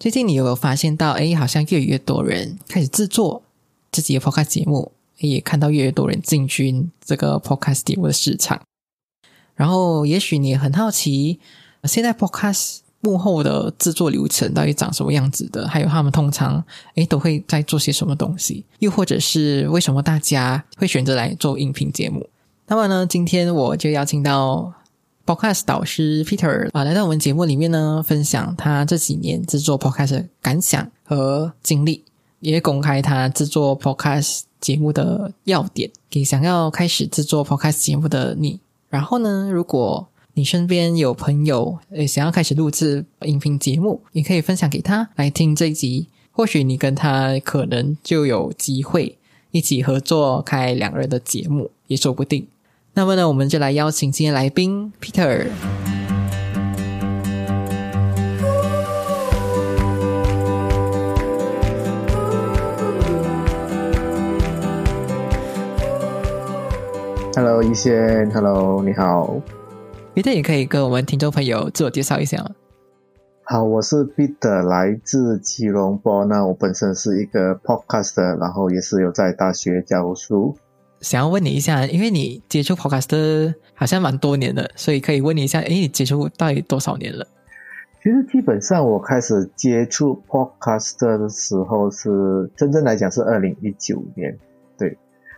最近你有没有发现到，哎，好像越来越多人开始制作自己的 podcast 节目，也看到越来越多人进军这个 podcast 节目的市场。然后，也许你很好奇，现在 podcast 幕后的制作流程到底长什么样子的？还有他们通常哎都会在做些什么东西？又或者是为什么大家会选择来做音频节目？那么呢，今天我就邀请到。Podcast 导师 Peter 啊，来到我们节目里面呢，分享他这几年制作 Podcast 的感想和经历，也公开他制作 Podcast 节目的要点，给想要开始制作 Podcast 节目的你。然后呢，如果你身边有朋友呃想要开始录制音频节目，也可以分享给他来听这一集，或许你跟他可能就有机会一起合作开两个人的节目，也说不定。那么呢，我们就来邀请今天来宾 Peter。Hello，一仙，Hello，你好。Peter 也可以跟我们听众朋友自我介绍一下吗？好，我是 Peter，来自吉隆坡。那我本身是一个 Podcaster，然后也是有在大学教书。想要问你一下，因为你接触 Podcast 好像蛮多年的，所以可以问你一下，哎，你接触到底多少年了？其实基本上我开始接触 Podcast 的时候是真正来讲是二零一九年，对。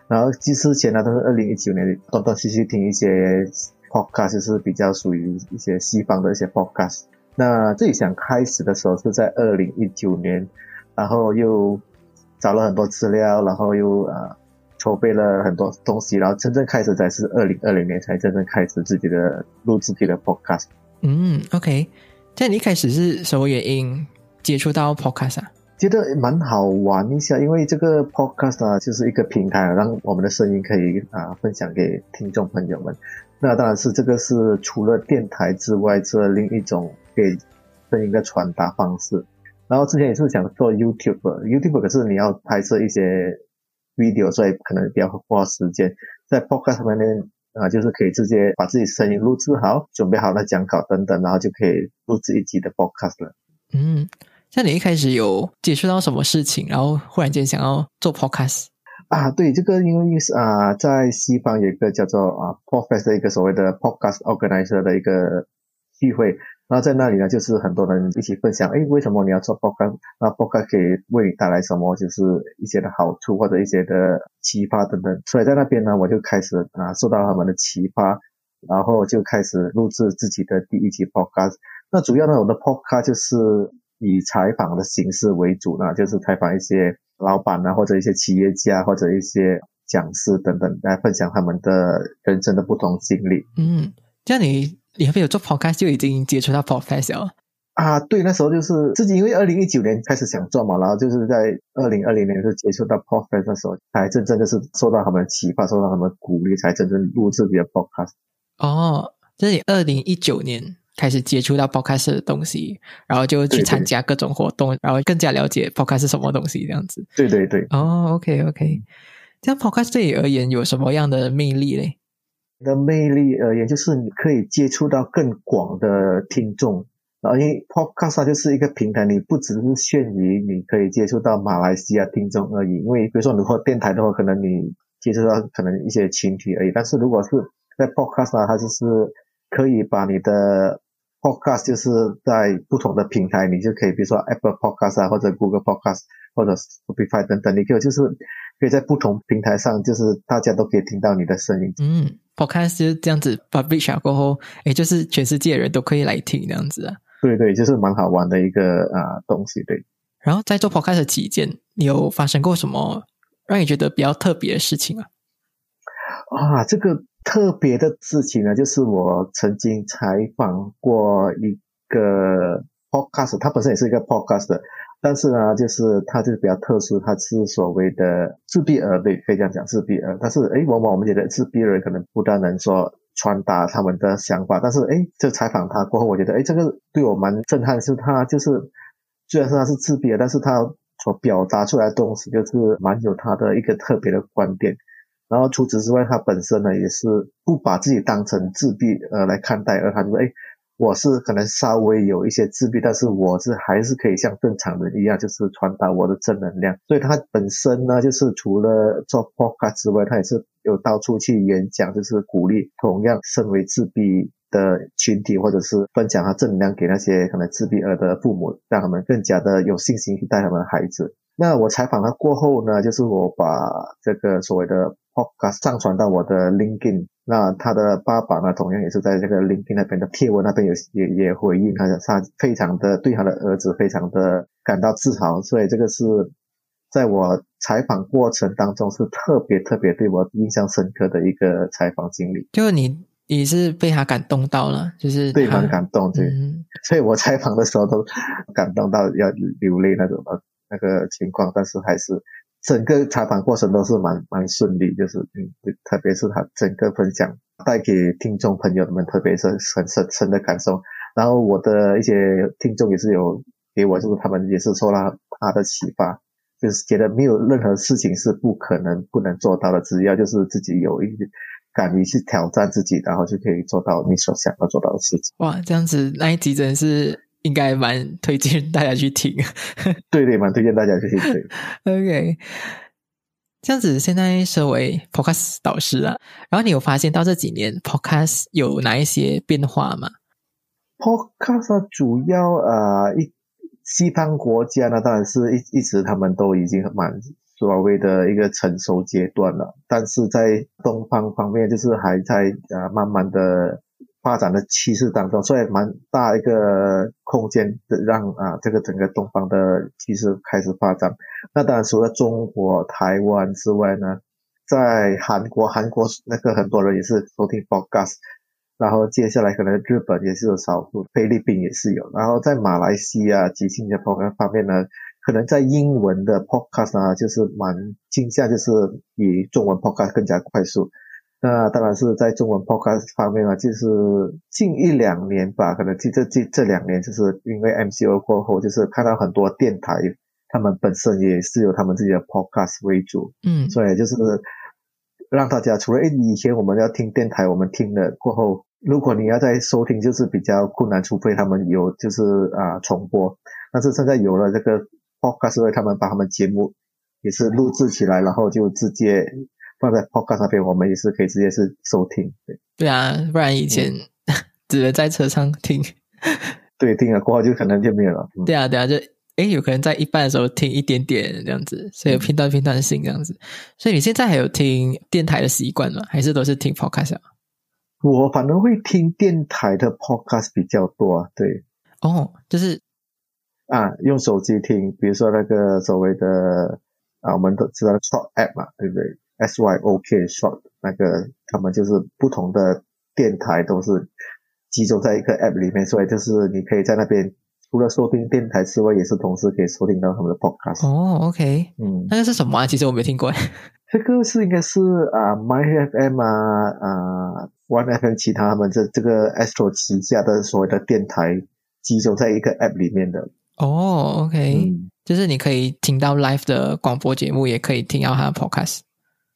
然后之前呢都是二零一九年断断续续听一些 Podcast，就是比较属于一些西方的一些 Podcast。那最想开始的时候是在二零一九年，然后又找了很多资料，然后又啊。筹备了很多东西，然后真正开始才是二零二零年才真正开始自己的录自己的 podcast。嗯，OK，在你一开始是什么原因接触到 podcast 啊？觉得蛮好玩一下，因为这个 podcast 啊，就是一个平台，让我们的声音可以啊分享给听众朋友们。那当然是这个是除了电台之外，这另一种给声音的传达方式。然后之前也是想做 YouTube，YouTube 可是你要拍摄一些。Video 所以可能比较花时间，在 podcast 上面啊，就是可以直接把自己声音录制好，准备好了讲稿等等，然后就可以录制一集的 podcast 了。嗯，像你一开始有接触到什么事情，然后忽然间想要做 podcast 啊？对，这个因为是啊，在西方有一个叫做啊 podcast 的一个所谓的 podcast organizer 的一个聚会。那在那里呢，就是很多人一起分享，哎，为什么你要做 podcast？那 podcast 可以为你带来什么？就是一些的好处或者一些的启发等等。所以在那边呢，我就开始啊，受到他们的启发，然后就开始录制自己的第一期 b o。那主要呢，我的 podcast 就是以采访的形式为主呢，就是采访一些老板啊，或者一些企业家，或者一些讲师等等，来分享他们的人生的不同经历。嗯，这样你。你还没有做 podcast 就已经接触到 podcast 了啊？对，那时候就是自己因为二零一九年开始想做嘛，然后就是在二零二零年就接触到 podcast 的时候，才真正的是受到他们启发，受到他们鼓励，才真正录制己的 podcast。哦，就是你二零一九年开始接触到 podcast 的东西，然后就去参加各种活动，然后更加了解 podcast 是什么东西，这样子。对对对。哦，OK OK，这样 podcast 对你而言有什么样的魅力嘞？的魅力而言，就是你可以接触到更广的听众，然后因为 Podcast 就是一个平台，你不只是限于你可以接触到马来西亚听众而已。因为比如说如果电台的话，可能你接触到可能一些群体而已。但是如果是在 Podcast 啊，它就是可以把你的 Podcast 就是在不同的平台，你就可以比如说 Apple Podcast 啊，或者 Google Podcast 或者 Spotify 等等，你可以就是可以在不同平台上，就是大家都可以听到你的声音。嗯。Podcast 就是这样子，publish 过后，哎，就是全世界人都可以来听这样子啊。对对，就是蛮好玩的一个啊东西。对。然后在做 Podcast 期间，你有发生过什么让你觉得比较特别的事情啊？啊，这个特别的事情呢，就是我曾经采访过一个 Podcast，他本身也是一个 Podcast，但是呢，就是它就是比较特殊，它是所谓的自闭儿，对，可以这样讲自闭儿。但是诶，往往我们觉得自闭儿可能不但能说传达他们的想法，但是诶，就采访他过后，我觉得诶，这个对我蛮震撼，是他就是虽然说他是自闭儿，但是他所表达出来的东西就是蛮有他的一个特别的观点。然后除此之外，他本身呢也是不把自己当成自闭呃来看待，而他说诶。我是可能稍微有一些自闭，但是我是还是可以像正常人一样，就是传达我的正能量。所以他本身呢，就是除了做 podcast 之外，他也是有到处去演讲，就是鼓励同样身为自闭的群体，或者是分享他正能量给那些可能自闭儿的父母，让他们更加的有信心去带他们的孩子。那我采访他过后呢，就是我把这个所谓的 podcast 上传到我的 LinkedIn。那他的爸爸呢，同样也是在这个 LinkedIn 那边的贴文那边有也也回应，他他非常的对他的儿子非常的感到自豪，所以这个是在我采访过程当中是特别特别对我印象深刻的一个采访经历。就你你是被他感动到了，就是对蛮感动，对，所以我采访的时候都感动到要流泪那种的那个情况，但是还是。整个采访过程都是蛮蛮顺利，就是嗯，特别是他整个分享带给听众朋友们，特别是很深深的感受。然后我的一些听众也是有给我，就是他们也是受到他的启发，就是觉得没有任何事情是不可能不能做到的，只要就是自己有一敢于去挑战自己，然后就可以做到你所想要做到的事情。哇，这样子那一集真是。应该蛮推荐大家去听，对对，蛮推荐大家去听。OK，这样子，现在身为 Podcast 导师啊，然后你有发现到这几年 Podcast 有哪一些变化吗？Podcast 主要呃，一西方国家呢，当然是一一直他们都已经蛮所谓的一个成熟阶段了，但是在东方方面，就是还在啊慢慢的。发展的趋势当中，所以蛮大一个空间的让啊这个整个东方的趋势开始发展。那当然除了中国台湾之外呢，在韩国韩国那个很多人也是收听 podcast，然后接下来可能日本也是有少数，菲律宾也是有，然后在马来西亚及新加坡方面呢，可能在英文的 podcast 啊就是蛮倾向就是比中文 podcast 更加快速。那当然是在中文 podcast 方面啊，就是近一两年吧，可能这这这这两年，就是因为 MCO 过后，就是看到很多电台，他们本身也是有他们自己的 podcast 为主，嗯，所以就是让大家除了诶以前我们要听电台，我们听了过后，如果你要再收听，就是比较困难，除非他们有就是啊重播，但是现在有了这个 podcast，他们把他们节目也是录制起来，然后就直接。放在 Podcast 那边，我们也是可以直接是收听。对对啊，不然以前 只能在车上听。对，听了过后就可能就没有了。对啊，对啊，就诶有可能在一半的时候听一点点这样子，所以片段片段性这样子。所以你现在还有听电台的习惯吗？还是都是听 Podcast？我反正会听电台的 Podcast 比较多啊。对，哦，就是啊，用手机听，比如说那个所谓的啊，我们都知道 Short App 嘛，对不对？S Y O K Short 那个，他们就是不同的电台都是集中在一个 App 里面，所以就是你可以在那边除了收听电台之外，也是同时可以收听到他们的 Podcast。哦，OK，嗯，那个是什么啊？其实我没听过。这个是应该是啊，My FM 啊，啊，One FM 其他他们这这个 Astro 旗下的所谓的电台集中在一个 App 里面的。哦，OK，就是你可以听到 Live 的广播节目，也可以听到他的 Podcast。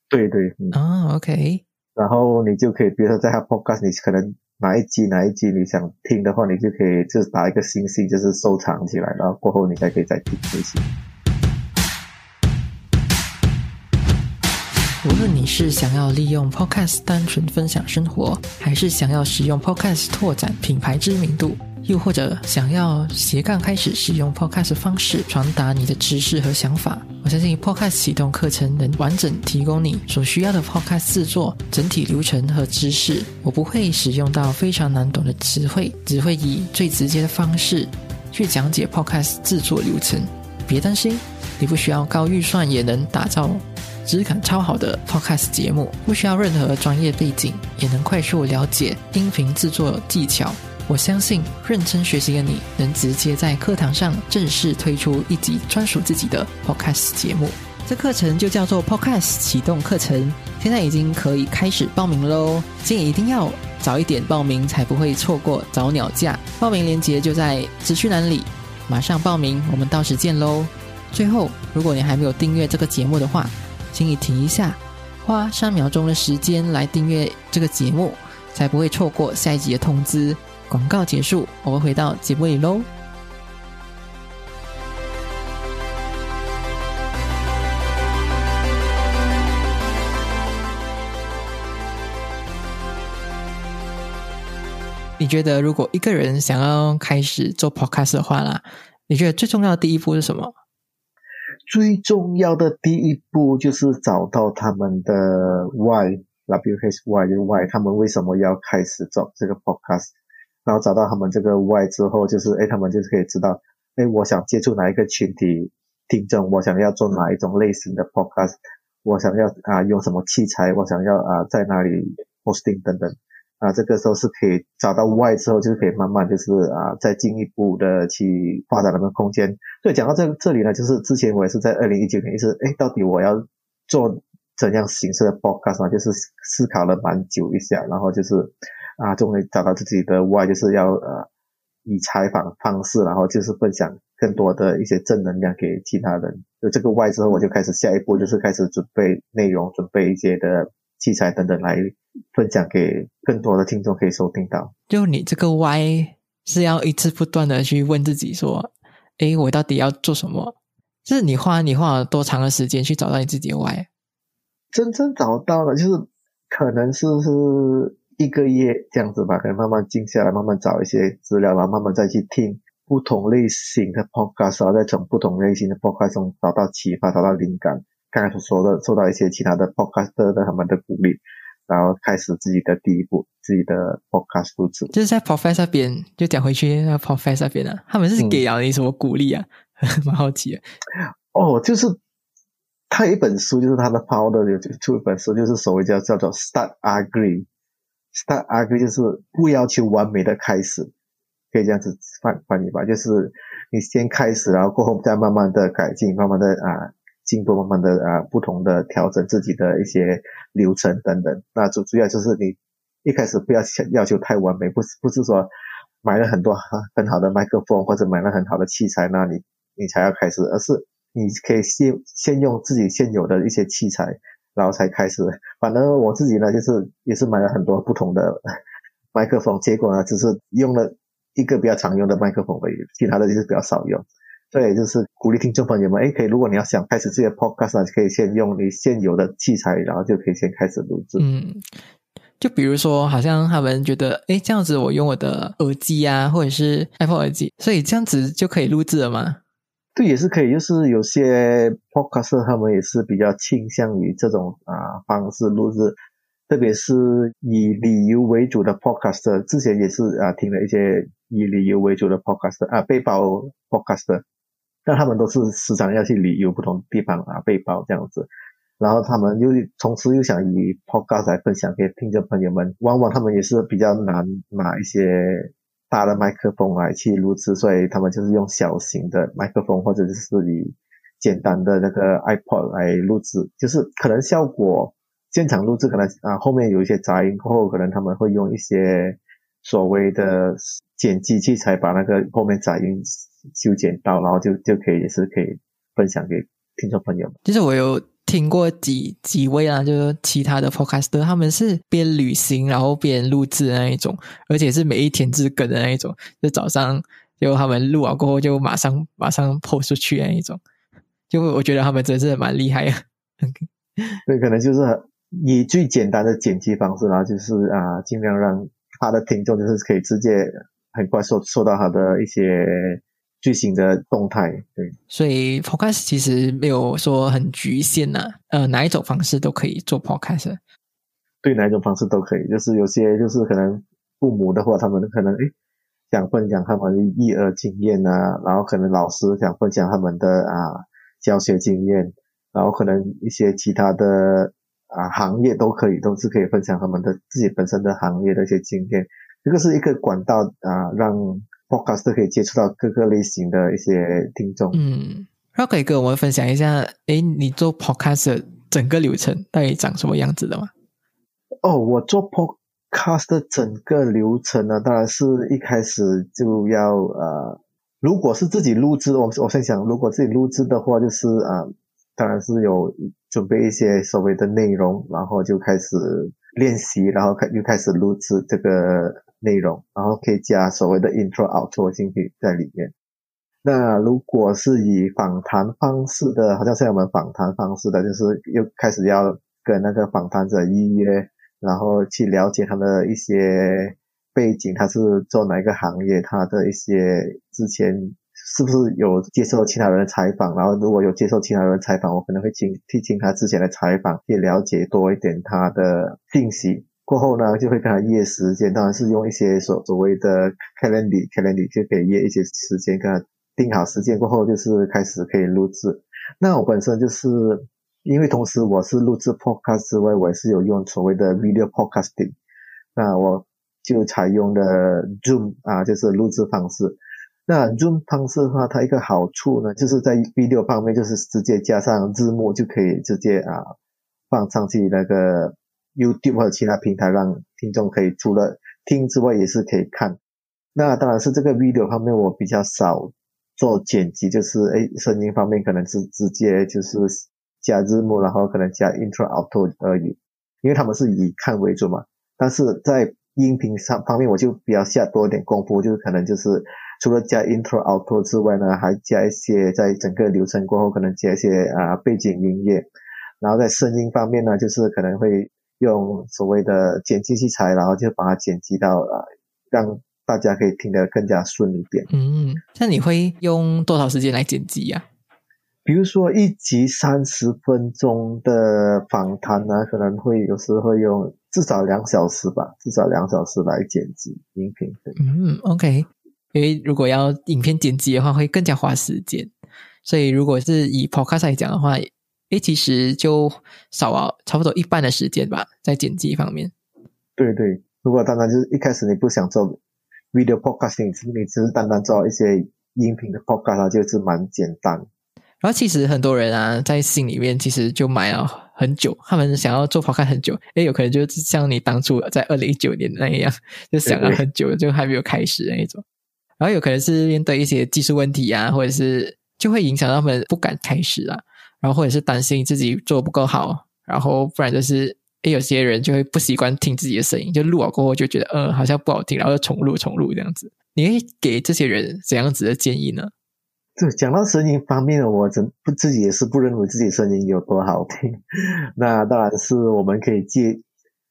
对对，啊，OK，然后你就可以，比如说在他 Podcast，你可能哪一集哪一集你想听的话，你就可以就是打一个星星，就是收藏起来，然后过后你才可以再听这些。无论你是想要利用 Podcast 单纯分享生活，还是想要使用 Podcast 拓展品牌知名度。又或者想要斜杠开始使用 Podcast 方式传达你的知识和想法，我相信 Podcast 启动课程能完整提供你所需要的 Podcast 制作整体流程和知识。我不会使用到非常难懂的词汇，只会以最直接的方式去讲解 Podcast 制作流程。别担心，你不需要高预算也能打造质感超好的 Podcast 节目，不需要任何专业背景也能快速了解音频制作技巧。我相信认真学习的你能直接在课堂上正式推出一集专属自己的 Podcast 节目。这课程就叫做 Podcast 启动课程，现在已经可以开始报名喽！建议一定要早一点报名，才不会错过早鸟价。报名链接就在资讯栏里，马上报名，我们到时见喽！最后，如果你还没有订阅这个节目的话，请你停一下，花三秒钟的时间来订阅这个节目，才不会错过下一集的通知。广告结束，我们回到节目里喽。你觉得，如果一个人想要开始做 podcast 的话啦，你觉得最重要的第一步是什么？最重要的第一步就是找到他们的 why，W H Y 就 why，他们为什么要开始做这个 podcast？然后找到他们这个 Y 之后，就是哎，他们就是可以知道，哎，我想接触哪一个群体听众，我想要做哪一种类型的 Podcast，我想要啊用什么器材，我想要啊在哪里 hosting 等等，啊，这个时候是可以找到 Y 之后，就是可以慢慢就是啊再进一步的去发展他们空间。所以讲到这这里呢，就是之前我也是在二零一九年，是哎，到底我要做怎样形式的 Podcast？就是思考了蛮久一下，然后就是。啊，终于找到自己的 Y，就是要呃以采访方式，然后就是分享更多的一些正能量给其他人。有这个 Y 之后，我就开始下一步就是开始准备内容，准备一些的器材等等来分享给更多的听众可以收听到。就你这个 Y 是要一直不断的去问自己说，诶，我到底要做什么？就是你花你花了多长的时间去找到你自己的 Y？真正找到了，就是可能是是。一个月这样子吧，可能慢慢静下来，慢慢找一些资料，然后慢慢再去听不同类型的 podcast，然后再从不同类型的 podcast 中找到启发，找到灵感。刚才所说的，受到一些其他的 podcaster 的他们的鼓励，然后开始自己的第一步，自己的 podcast 录制。就是在 professor 那边，就讲回去那 professor 那边啊，他们是给了你什么鼓励啊？蛮好奇的。哦，就是他有一本书，就是他的 power 有出一本书，就是所谓叫叫做 Start Agree。Start agree 就是不要求完美的开始，可以这样子翻翻译吧，就是你先开始，然后过后再慢慢的改进，慢慢的啊进步，慢慢的啊不同的调整自己的一些流程等等。那主主要就是你一开始不要要求太完美，不是不是说买了很多很好的麦克风或者买了很好的器材，那你你才要开始，而是你可以先先用自己现有的一些器材。然后才开始，反正我自己呢，就是也是买了很多不同的 麦克风，结果呢，只是用了一个比较常用的麦克风而已，其他的就是比较少用。所以就是鼓励听众朋友们，哎，可以，如果你要想开始这些 podcast，可以先用你现有的器材，然后就可以先开始录制。嗯，就比如说，好像他们觉得，哎，这样子我用我的耳机啊，或者是 Apple 耳机，所以这样子就可以录制了吗？对，也是可以，就是有些 podcast 他们也是比较倾向于这种啊方式录制，特别是以旅游为主的 podcast，之前也是啊听了一些以旅游为主的 podcast 啊背包 podcast，但他们都是时常要去旅游不同地方啊背包这样子，然后他们又同时又想以 podcast 来分享给听众朋友们，往往他们也是比较难拿一些。大的麦克风来去录制，所以他们就是用小型的麦克风，或者是以简单的那个 iPod 来录制，就是可能效果现场录制可能啊后面有一些杂音，过后可能他们会用一些所谓的剪辑器材把那个后面杂音修剪到，然后就就可以也是可以分享给听众朋友。其实我有。听过几几位啊，就是其他的 podcaster，他们是边旅行然后边录制的那一种，而且是每一天日更的那一种，就早上就他们录完过后就马上马上 post 出去那一种，就我觉得他们真是蛮厉害的。对，可能就是以最简单的剪辑方式，然后就是啊，尽量让他的听众就是可以直接很快收收到他的一些。最新的动态，对，所以 podcast 其实没有说很局限呐，呃，哪一种方式都可以做 podcast，对，哪一种方式都可以，就是有些就是可能父母的话，他们可能诶想分享他们的育儿经验啊，然后可能老师想分享他们的啊教学经验，然后可能一些其他的啊行业都可以，都是可以分享他们的自己本身的行业的一些经验。这个是一个管道啊，让 podcast 可以接触到各个类型的一些听众。嗯，那可以跟我们分享一下，诶，你做 podcast 整个流程到底长什么样子的吗？哦，我做 podcast 的整个流程呢，当然是一开始就要呃，如果是自己录制，我我先想，如果自己录制的话，就是啊，当然是有准备一些所谓的内容，然后就开始练习，然后开又开始录制这个内容，然后可以加所谓的 intro、outro 进去在里面。那如果是以访谈方式的，好像像我们访谈方式的，就是又开始要跟那个访谈者预约。然后去了解他的一些背景，他是做哪一个行业，他的一些之前是不是有接受其他人的采访，然后如果有接受其他人的采访，我可能会听听听他之前的采访，去了解多一点他的信息。过后呢，就会跟他约时间，当然是用一些所所谓的 calendar calendar 就可以约一些时间，跟他定好时间过后，就是开始可以录制。那我本身就是。因为同时我是录制 podcast 之外，我也是有用所谓的 video podcasting，那我就采用的 Zoom 啊，就是录制方式。那 Zoom 方式的话，它一个好处呢，就是在 video 方面，就是直接加上字幕就可以直接啊放上去那个 YouTube 或者其他平台，让听众可以除了听之外，也是可以看。那当然是这个 video 方面我比较少做剪辑，就是诶声音方面可能是直接就是。加字幕，然后可能加 intro、outro 而已，因为他们是以看为主嘛。但是在音频上方面，我就比较下多一点功夫，就是可能就是除了加 intro、outro 之外呢，还加一些在整个流程过后可能加一些啊背景音乐。然后在声音方面呢，就是可能会用所谓的剪辑器材，然后就把它剪辑到啊，让大家可以听得更加顺一点。嗯，那你会用多少时间来剪辑呀？比如说一集三十分钟的访谈呢，可能会有时会用至少两小时吧，至少两小时来剪辑音频。嗯，OK，因为如果要影片剪辑的话，会更加花时间。所以如果是以 Podcast 来讲的话，诶，其实就少了差不多一半的时间吧，在剪辑方面。对对，如果单单就是一开始你不想做 video podcasting，你只是单单做一些音频的 podcast，就是蛮简单。然后其实很多人啊，在心里面其实就埋了很久，他们想要做 podcast 很久，诶，有可能就是像你当初在二零一九年那样，就想了很久，就还没有开始那种。然后有可能是面对一些技术问题啊，或者是就会影响他们不敢开始啊，然后或者是担心自己做不够好，然后不然就是诶，有些人就会不习惯听自己的声音，就录了过后就觉得嗯好像不好听，然后重录重录这样子。你会给这些人怎样子的建议呢？就讲到声音方面，我真不自己也是不认为自己声音有多好听。那当然是我们可以借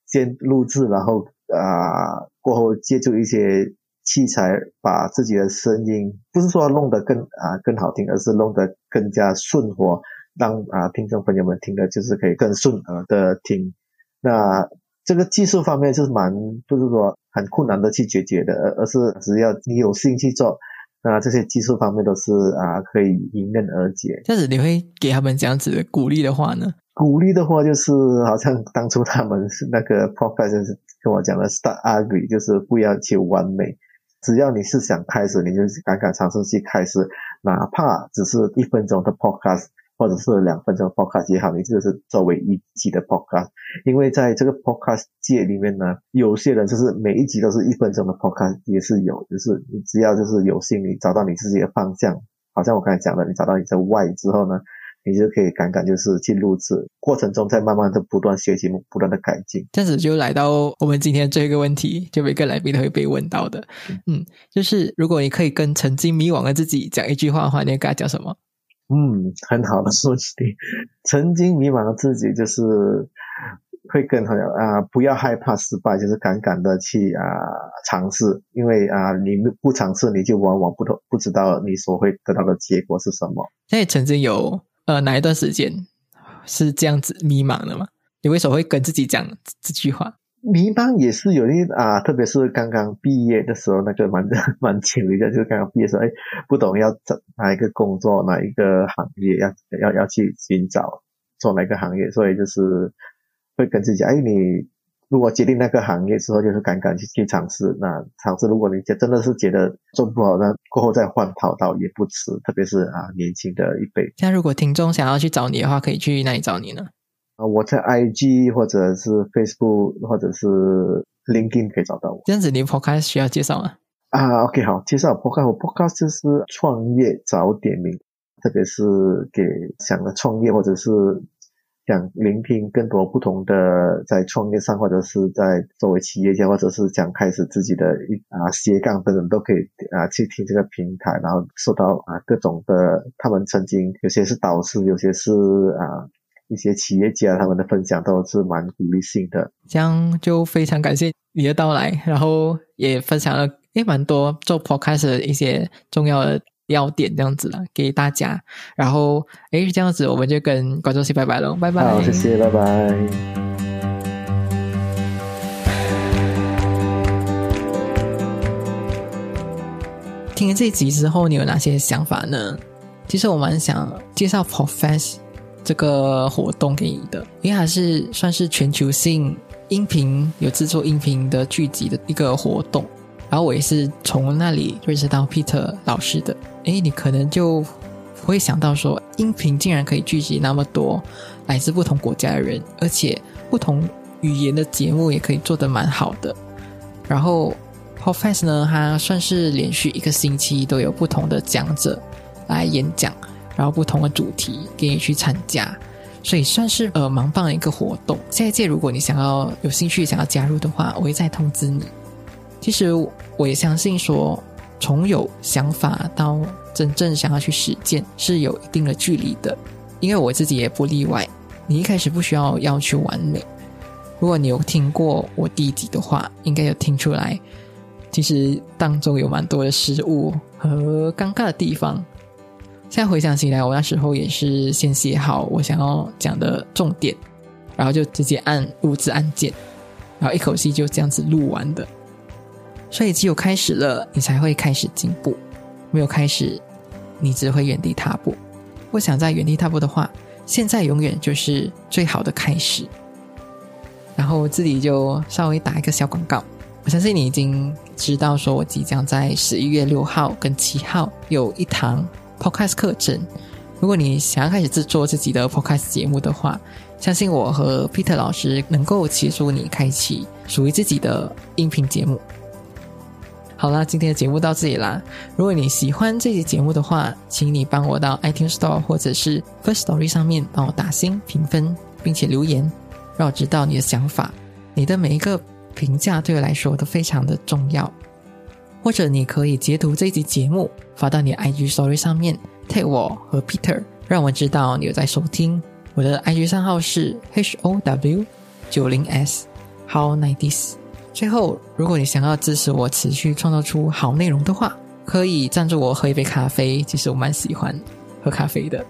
先录制，然后啊过后借助一些器材，把自己的声音不是说弄得更啊更好听，而是弄得更加顺滑，让啊听众朋友们听的就是可以更顺耳的听。那这个技术方面就是蛮不是说很困难的去解决的，而而是只要你有心去做。那这些技术方面都是啊，可以迎刃而解。这样子你会给他们这样子的鼓励的话呢？鼓励的话就是，好像当初他们是那个 professor 跟我讲的，start ugly，就是不要求完美，只要你是想开始，你就敢敢尝试去开始，哪怕只是一分钟的 podcast。或者是两分钟 podcast 也好，你这个是作为一集的 podcast，因为在这个 podcast 界里面呢，有些人就是每一集都是一分钟的 podcast 也是有，就是你只要就是有心，你找到你自己的方向，好像我刚才讲的，你找到你的 why 之后呢，你就可以敢敢就是去录制，过程中再慢慢的不断学习，不断的改进。这样子就来到我们今天最后一个问题，就每个来宾都会被问到的，嗯，就是如果你可以跟曾经迷惘的自己讲一句话的话，你会跟他讲什么？嗯，很好的说题。曾经迷茫的自己，就是会更好啊，不要害怕失败，就是敢敢的去啊尝试。因为啊，你不尝试，你就往往不不知道你所会得到的结果是什么。那你曾经有呃哪一段时间是这样子迷茫的吗？你为什么会跟自己讲这句话？迷茫也是有一啊，特别是刚刚毕业的时候，那个蛮蛮轻的，就是刚刚毕业的时候，哎，不懂要找哪一个工作，哪一个行业，要要要去寻找做哪个行业，所以就是会跟自己讲，哎，你如果决定那个行业之后，就是敢敢去去尝试。那尝试，如果你真的是觉得做不好，那过后再换跑道也不迟。特别是啊，年轻的一辈。像如果听众想要去找你的话，可以去哪里找你呢？啊，我在 IG 或者是 Facebook 或者是 LinkedIn 可以找到我。这样子，你 Podcast 需要介绍吗？啊，OK，好，介绍 Podcast。我 Podcast 就是创业早点名，特别是给想要创业或者是。想聆听更多不同的在创业上，或者是在作为企业家，或者是想开始自己的一啊斜杠等等，都可以啊去听这个平台，然后受到啊各种的他们曾经有些是导师，有些是啊一些企业家他们的分享都是蛮鼓励性的。这样就非常感谢你的到来，然后也分享了也蛮多做 podcast 的一些重要的。要点这样子了，给大家。然后，诶，这样子我们就跟观众说拜拜喽，拜拜。好，谢谢，拜拜。听了这集之后，你有哪些想法呢？其实我蛮想介绍 Profess 这个活动给你的，因为还是算是全球性音频有制作音频的聚集的一个活动。然后我也是从那里认识到 Peter 老师的。哎，你可能就会想到说，音频竟然可以聚集那么多来自不同国家的人，而且不同语言的节目也可以做得蛮好的。然后 p o d f a s t 呢，它算是连续一个星期都有不同的讲者来演讲，然后不同的主题给你去参加，所以算是呃蛮棒的一个活动。下一届如果你想要有兴趣想要加入的话，我会再通知你。其实我也相信说。从有想法到真正想要去实践，是有一定的距离的。因为我自己也不例外。你一开始不需要要求完美。如果你有听过我第一集的话，应该有听出来，其实当中有蛮多的失误和尴尬的地方。现在回想起来，我那时候也是先写好我想要讲的重点，然后就直接按录制按键，然后一口气就这样子录完的。所以，只有开始了，你才会开始进步；没有开始，你只会原地踏步。不想在原地踏步的话，现在永远就是最好的开始。然后，这里就稍微打一个小广告。我相信你已经知道，说我即将在十一月六号跟七号有一堂 Podcast 课程。如果你想要开始制作自己的 Podcast 节目的话，相信我和 Peter 老师能够协助你开启属于自己的音频节目。好啦，今天的节目到这里啦。如果你喜欢这期节目的话，请你帮我到 iTunes Store 或者是 First Story 上面帮我打星评分，并且留言，让我知道你的想法。你的每一个评价对我来说都非常的重要。或者你可以截图这一集节目发到你的 IG Story 上面，tag 我和 Peter，让我知道你有在收听。我的 IG 账号是 H O W 九零 S How Nineties。最后，如果你想要支持我持续创造出好内容的话，可以赞助我喝一杯咖啡。其实我蛮喜欢喝咖啡的。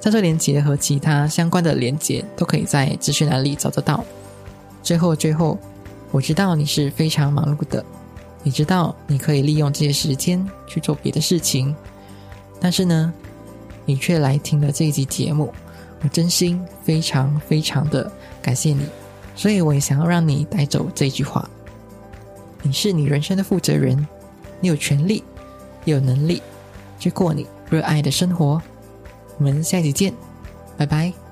赞助链接和其他相关的链接都可以在资讯栏里找得到。最后，最后，我知道你是非常忙碌的，你知道你可以利用这些时间去做别的事情，但是呢，你却来听了这一集节目，我真心非常非常的感谢你。所以，我也想要让你带走这句话。你是你人生的负责人，你有权利，有能力去过你热爱的生活。我们下期见，拜拜。